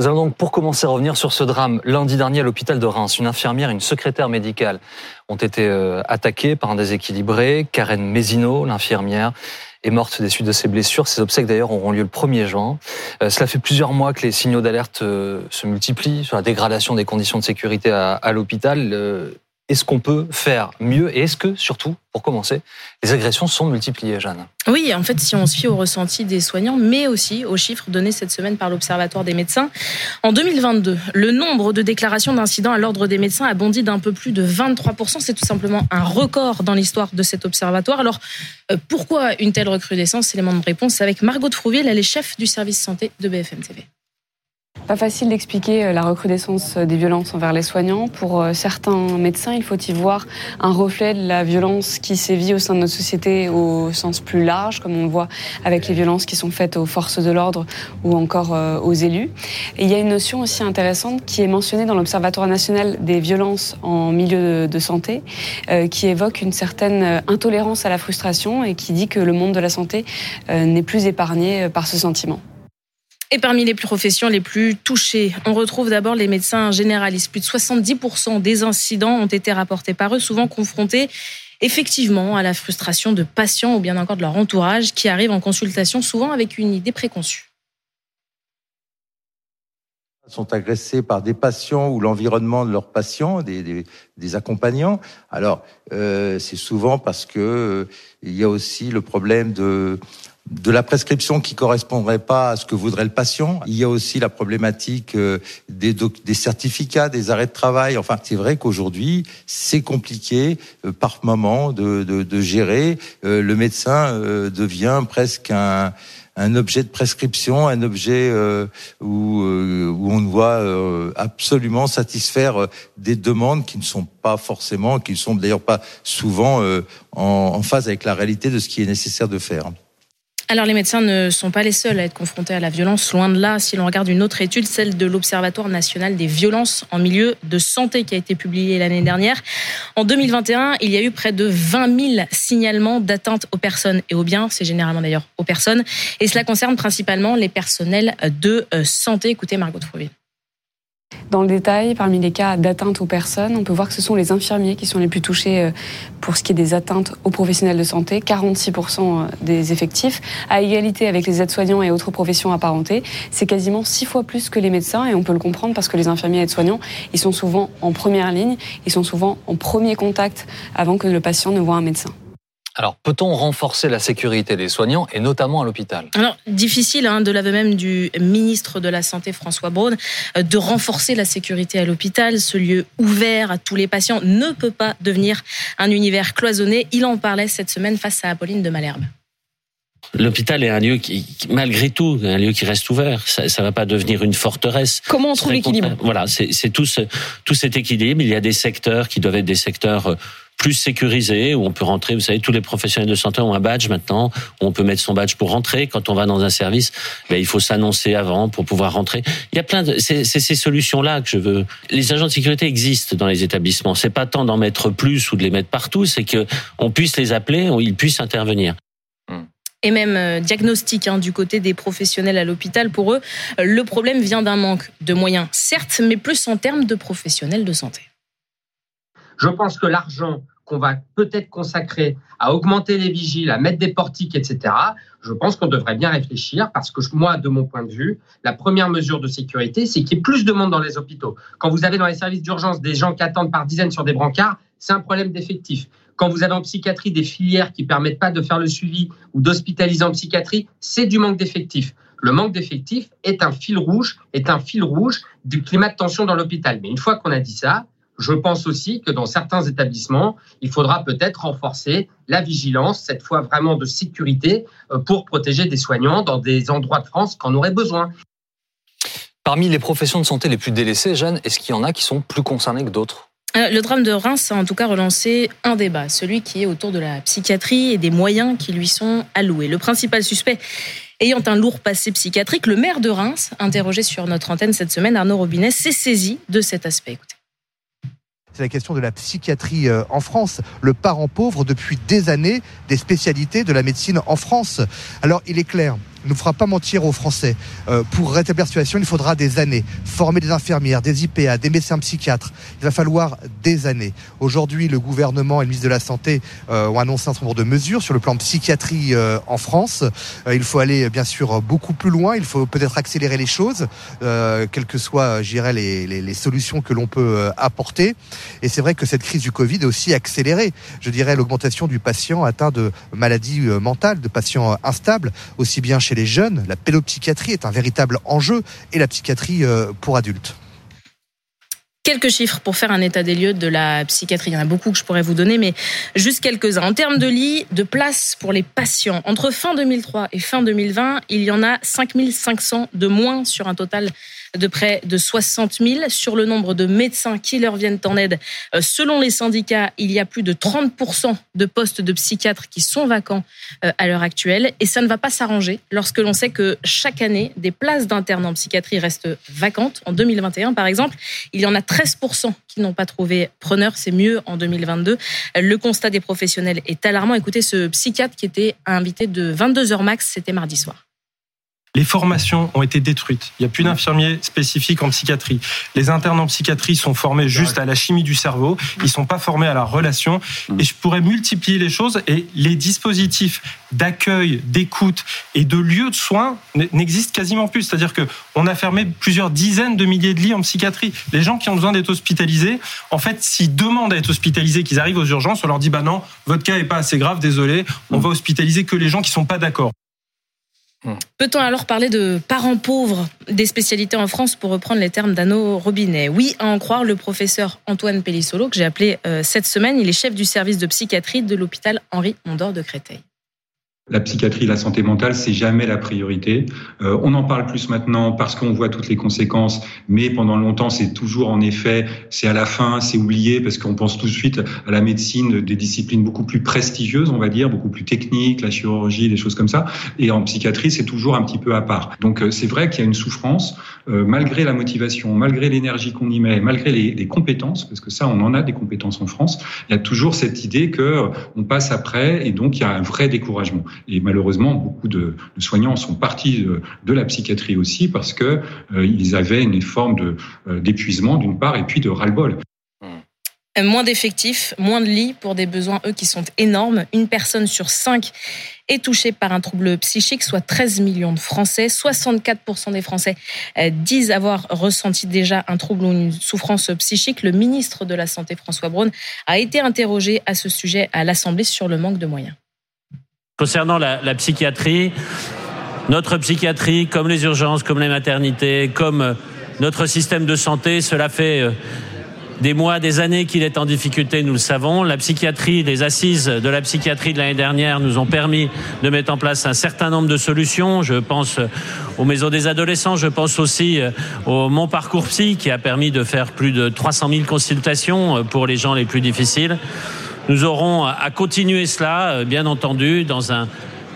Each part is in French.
Nous allons donc pour commencer revenir sur ce drame. Lundi dernier à l'hôpital de Reims, une infirmière et une secrétaire médicale ont été euh, attaquées par un déséquilibré. Karen Mézineau, l'infirmière, est morte des suites de ses blessures. Ses obsèques d'ailleurs auront lieu le 1er juin. Euh, cela fait plusieurs mois que les signaux d'alerte euh, se multiplient sur la dégradation des conditions de sécurité à, à l'hôpital. Est-ce qu'on peut faire mieux Et est-ce que, surtout, pour commencer, les agressions sont multipliées, Jeanne? Oui, en fait, si on se fie au ressenti des soignants, mais aussi aux chiffres donnés cette semaine par l'Observatoire des médecins, en 2022, le nombre de déclarations d'incidents à l'ordre des médecins a bondi d'un peu plus de 23%. C'est tout simplement un record dans l'histoire de cet observatoire. Alors, euh, pourquoi une telle recrudescence? Élément de réponse avec Margot de Frouville, elle est chef du service santé de BFM TV. Pas facile d'expliquer euh, la recrudescence des violences envers les soignants. Pour euh, certains médecins, il faut y voir un reflet de la violence qui sévit au sein de notre société au sens plus large, comme on le voit avec les violences qui sont faites aux forces de l'ordre ou encore euh, aux élus. Et il y a une notion aussi intéressante qui est mentionnée dans l'Observatoire national des violences en milieu de santé, qui évoque une certaine intolérance à la frustration et qui dit que le monde de la santé n'est plus épargné par ce sentiment. Et parmi les professions les plus touchées, on retrouve d'abord les médecins généralistes. Plus de 70% des incidents ont été rapportés par eux, souvent confrontés effectivement à la frustration de patients ou bien encore de leur entourage qui arrivent en consultation souvent avec une idée préconçue sont agressés par des patients ou l'environnement de leurs patients, des, des, accompagnants. Alors, euh, c'est souvent parce que euh, il y a aussi le problème de de la prescription qui correspondrait pas à ce que voudrait le patient. Il y a aussi la problématique euh, des, des certificats, des arrêts de travail. Enfin, c'est vrai qu'aujourd'hui, c'est compliqué euh, par moment de, de, de gérer. Le médecin devient presque un, un objet de prescription, un objet où, où on doit absolument satisfaire des demandes qui ne sont pas forcément, qui ne sont d'ailleurs pas souvent en, en phase avec la réalité de ce qui est nécessaire de faire. Alors les médecins ne sont pas les seuls à être confrontés à la violence, loin de là. Si l'on regarde une autre étude, celle de l'Observatoire national des violences en milieu de santé qui a été publiée l'année dernière, en 2021, il y a eu près de 20 000 signalements d'atteinte aux personnes et aux biens, c'est généralement d'ailleurs aux personnes, et cela concerne principalement les personnels de euh, santé. Écoutez Margot Trouville. Dans le détail, parmi les cas d'atteinte aux personnes, on peut voir que ce sont les infirmiers qui sont les plus touchés euh, pour ce qui est des atteintes aux professionnels de santé, 46% euh, des effectifs, à égalité avec les aides-soignants et autres professions apparentées. C'est quasiment six fois plus que les médecins et on peut le comprendre parce que les infirmiers et aides-soignants, ils sont souvent en première ligne, ils sont souvent en premier contact avant que le patient ne voit un médecin. Alors, peut-on renforcer la sécurité des soignants et notamment à l'hôpital? Alors, difficile, hein, de l'aveu même du ministre de la Santé, François Braun, euh, de renforcer la sécurité à l'hôpital. Ce lieu ouvert à tous les patients ne peut pas devenir un univers cloisonné. Il en parlait cette semaine face à Apolline de Malherbe. L'hôpital est un lieu qui, malgré tout, un lieu qui reste ouvert. Ça, ne va pas devenir une forteresse. Comment on trouve l'équilibre? Voilà, c'est tout, ce, tout cet équilibre. Il y a des secteurs qui doivent être des secteurs euh, plus sécurisé, où on peut rentrer. Vous savez, tous les professionnels de santé ont un badge maintenant, où on peut mettre son badge pour rentrer. Quand on va dans un service, ben, il faut s'annoncer avant pour pouvoir rentrer. Il y a plein de, c'est ces solutions-là que je veux. Les agents de sécurité existent dans les établissements. C'est pas tant d'en mettre plus ou de les mettre partout, c'est que on puisse les appeler, ils puissent intervenir et même euh, diagnostic hein, du côté des professionnels à l'hôpital. Pour eux, le problème vient d'un manque de moyens, certes, mais plus en termes de professionnels de santé. Je pense que l'argent qu'on va peut-être consacrer à augmenter les vigiles, à mettre des portiques, etc., je pense qu'on devrait bien réfléchir parce que moi, de mon point de vue, la première mesure de sécurité, c'est qu'il y ait plus de monde dans les hôpitaux. Quand vous avez dans les services d'urgence des gens qui attendent par dizaines sur des brancards, c'est un problème d'effectif. Quand vous avez en psychiatrie des filières qui permettent pas de faire le suivi ou d'hospitaliser en psychiatrie, c'est du manque d'effectifs. Le manque d'effectifs est un fil rouge, est un fil rouge du climat de tension dans l'hôpital. Mais une fois qu'on a dit ça, je pense aussi que dans certains établissements, il faudra peut-être renforcer la vigilance, cette fois vraiment de sécurité, euh, pour protéger des soignants dans des endroits de France qui en auraient besoin. Parmi les professions de santé les plus délaissées, Jeanne, est-ce qu'il y en a qui sont plus concernées que d'autres? Euh, le drame de Reims a en tout cas relancé un débat, celui qui est autour de la psychiatrie et des moyens qui lui sont alloués. Le principal suspect ayant un lourd passé psychiatrique, le maire de Reims, interrogé sur notre antenne cette semaine, Arnaud Robinet, s'est saisi de cet aspect. Écoutez c'est la question de la psychiatrie euh, en France. Le parent pauvre depuis des années des spécialités de la médecine en France. Alors il est clair ne fera pas mentir aux Français. Euh, pour rétablir la situation, il faudra des années. Former des infirmières, des IPA, des médecins psychiatres. Il va falloir des années. Aujourd'hui, le gouvernement et le ministre de la Santé euh, ont annoncé un certain nombre de mesures sur le plan psychiatrie euh, en France. il faut aller bien sûr beaucoup plus loin. Il faut peut-être accélérer les choses, quelles que soient, j'irais, les, les, les, solutions que l'on peut apporter. Et c'est vrai que cette crise du Covid a aussi accéléré, je dirais, l'augmentation du patient atteint de maladies mentales, de patients instables, aussi bien chez les jeunes. La pédopsychiatrie est un véritable enjeu et la psychiatrie euh, pour adultes. Quelques chiffres pour faire un état des lieux de la psychiatrie. Il y en a beaucoup que je pourrais vous donner, mais juste quelques-uns. En termes de lits, de places pour les patients, entre fin 2003 et fin 2020, il y en a 5500 de moins sur un total de près de 60 000. Sur le nombre de médecins qui leur viennent en aide, euh, selon les syndicats, il y a plus de 30 de postes de psychiatres qui sont vacants euh, à l'heure actuelle. Et ça ne va pas s'arranger lorsque l'on sait que chaque année, des places d'internes en psychiatrie restent vacantes. En 2021, par exemple, il y en a 13 qui n'ont pas trouvé preneur. C'est mieux en 2022. Le constat des professionnels est alarmant. Écoutez ce psychiatre qui était invité de 22h max, c'était mardi soir. Les formations ont été détruites. Il n'y a plus d'infirmiers spécifiques en psychiatrie. Les internes en psychiatrie sont formés juste à la chimie du cerveau. Ils sont pas formés à la relation. Et je pourrais multiplier les choses et les dispositifs d'accueil, d'écoute et de lieux de soins n'existent quasiment plus. C'est-à-dire que on a fermé plusieurs dizaines de milliers de lits en psychiatrie. Les gens qui ont besoin d'être hospitalisés, en fait, s'ils demandent à être hospitalisés, qu'ils arrivent aux urgences, on leur dit bah non, votre cas est pas assez grave, désolé, on va hospitaliser que les gens qui sont pas d'accord. Peut-on alors parler de parents pauvres des spécialités en France pour reprendre les termes d'Anneau Robinet? Oui, à en croire le professeur Antoine Pellissolo que j'ai appelé euh, cette semaine. Il est chef du service de psychiatrie de l'hôpital Henri Mondor de Créteil. La psychiatrie, la santé mentale, c'est jamais la priorité. Euh, on en parle plus maintenant parce qu'on voit toutes les conséquences, mais pendant longtemps, c'est toujours en effet, c'est à la fin, c'est oublié parce qu'on pense tout de suite à la médecine, des disciplines beaucoup plus prestigieuses, on va dire, beaucoup plus techniques, la chirurgie, des choses comme ça. Et en psychiatrie, c'est toujours un petit peu à part. Donc euh, c'est vrai qu'il y a une souffrance, euh, malgré la motivation, malgré l'énergie qu'on y met, malgré les, les, compétences, parce que ça, on en a des compétences en France. Il y a toujours cette idée que on passe après, et donc il y a un vrai découragement. Et malheureusement, beaucoup de, soignants sont partis de, la psychiatrie aussi parce que euh, ils avaient une forme euh, d'épuisement d'une part et puis de ras-le-bol. Euh, moins d'effectifs, moins de lits pour des besoins, eux, qui sont énormes. Une personne sur cinq est touchée par un trouble psychique, soit 13 millions de Français. 64% des Français disent avoir ressenti déjà un trouble ou une souffrance psychique. Le ministre de la Santé, François Braun, a été interrogé à ce sujet à l'Assemblée sur le manque de moyens. Concernant la, psychiatrie, notre psychiatrie, comme les urgences, comme les maternités, comme euh, notre système de santé, cela fait euh, des mois, des années qu'il est en difficulté, nous le savons. La psychiatrie, les assises de la psychiatrie de l'année dernière nous ont permis de mettre en place un certain nombre de solutions. Je pense euh, aux maisons des adolescents, je pense aussi au Mon Parcours Psy qui a permis de faire plus de 300 000 consultations pour les gens les plus difficiles. Nous aurons à continuer cela, euh, bien entendu, dans un,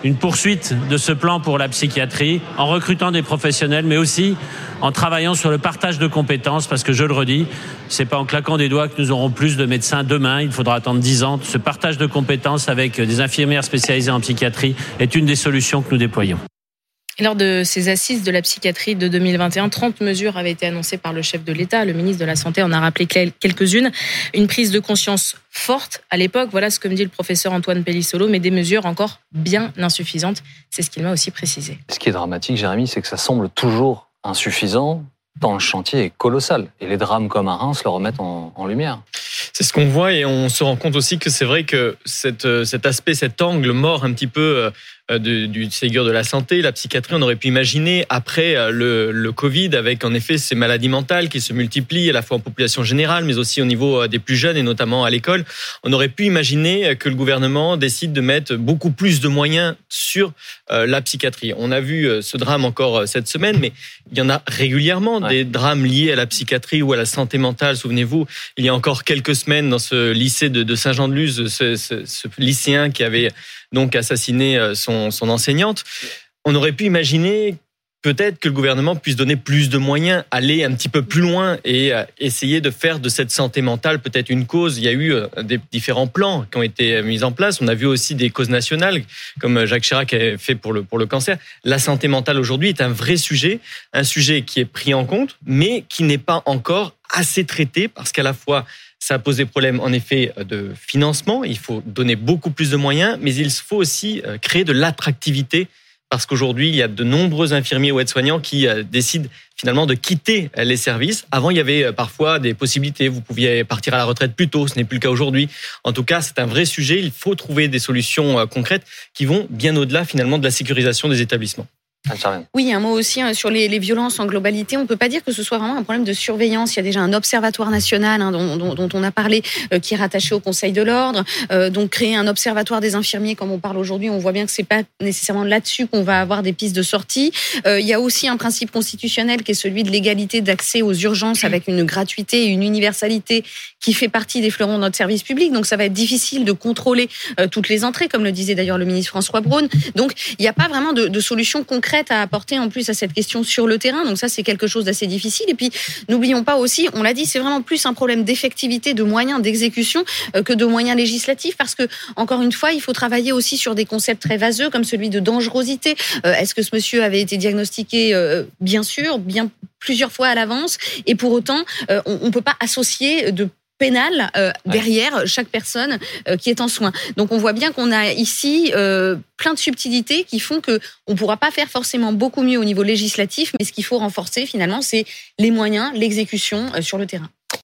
une poursuite de ce plan pour la psychiatrie, en recrutant des professionnels, mais aussi en travaillant sur le partage de compétences, parce que je le redis, c'est pas en claquant des doigts que nous aurons plus de médecins demain. Il faudra attendre dix ans. Ce partage de compétences avec des infirmières spécialisées en psychiatrie est une des solutions que nous déployons. Lors de ces assises de la psychiatrie de 2021, 30 mesures avaient été annoncées par le chef de l'État. Le ministre de la Santé en a rappelé quelques-unes. Une prise de conscience forte à l'époque, voilà ce que me dit le professeur Antoine Pellissolo, mais des mesures encore bien insuffisantes. C'est ce qu'il m'a aussi précisé. Ce qui est dramatique, Jérémy, c'est que ça semble toujours insuffisant tant le chantier est colossal. Et les drames comme à Reims le remettent en, en lumière. C'est ce qu'on voit et on se rend compte aussi que c'est vrai que cette, euh, cet aspect, cet angle mort un petit peu euh, du Ségur de la santé, la psychiatrie, on aurait pu imaginer après euh, le, le, Covid, avec en effet ces maladies mentales qui se multiplient à la fois en population générale, mais aussi au niveau des plus jeunes et notamment à l'école, on aurait pu imaginer que le gouvernement décide de mettre beaucoup plus de moyens sur la psychiatrie. On a vu ce drame encore cette semaine, mais il y en a régulièrement des drames liés à la psychiatrie ou à la santé mentale. Souvenez-vous, il y a encore quelques semaines dans ce lycée de, Saint-Jean-de-Luz, ce, ce, lycéen qui avait donc assassiné euh, son, enseignante. On aurait pu imaginer peut-être que le gouvernement puisse donner plus de moyens, aller un petit peu plus loin et euh, essayer de faire de cette santé mentale peut-être une cause. Il y a eu euh, des différents plans qui ont été mis en place. On a vu aussi des causes nationales, comme Jacques Chirac a fait pour le cancer. La santé mentale aujourd'hui est un vrai sujet, un sujet qui est pris en compte, mais qui n'est pas encore assez traité parce qu'à la fois ça pose des problèmes en effet de financement, il faut donner beaucoup plus de moyens, mais il faut aussi euh, créer de l'attractivité parce qu'aujourd'hui, il y a de nombreux infirmiers ou aides-soignants qui euh, décident finalement de quitter les services. Avant, il y avait euh, parfois des possibilités. Vous pouviez partir à la retraite plus tôt. Ce n'est plus le cas aujourd'hui. En tout cas, c'est un vrai sujet. Il faut trouver des solutions concrètes qui vont bien au-delà finalement de la sécurisation des établissements. Oui, un mot aussi hein, sur les, violences en globalité. On ne peut pas dire que ce soit vraiment un problème de surveillance. Il y a déjà un observatoire national hein, dont, on a parlé, euh, qui est rattaché au Conseil de l'ordre. Euh, donc créer un observatoire des infirmiers, comme on parle aujourd'hui, on voit bien que c'est pas nécessairement là-dessus qu'on va avoir des pistes de sortie. Euh, il y a aussi un principe constitutionnel qui est celui de l'égalité d'accès aux urgences avec une gratuité et une universalité qui fait partie des fleurons de notre service public. Donc ça va être difficile de contrôler toutes les entrées, comme le disait d'ailleurs le ministre François Braun. Donc il n'y a pas vraiment de, de solution concrète à apporter en plus à cette question sur le terrain. Donc ça, c'est quelque chose d'assez difficile. Et puis, n'oublions pas aussi, on l'a dit, c'est vraiment plus un problème d'effectivité, de moyens d'exécution euh, que de moyens législatifs, parce que encore une fois, il faut travailler aussi sur des concepts très vaseux comme celui de dangerosité. Euh, est-ce que ce monsieur avait été diagnostiqué euh, Bien sûr, bien plusieurs fois à l'avance, et pour autant, on ne peut pas associer de pénal euh, derrière chaque personne euh, qui est en soins. Donc on voit bien qu'on a ici euh, plein de subtilités qui font que on pourra pas faire forcément beaucoup mieux au niveau législatif, mais ce qu'il faut renforcer finalement, c'est les moyens, l'exécution sur le terrain.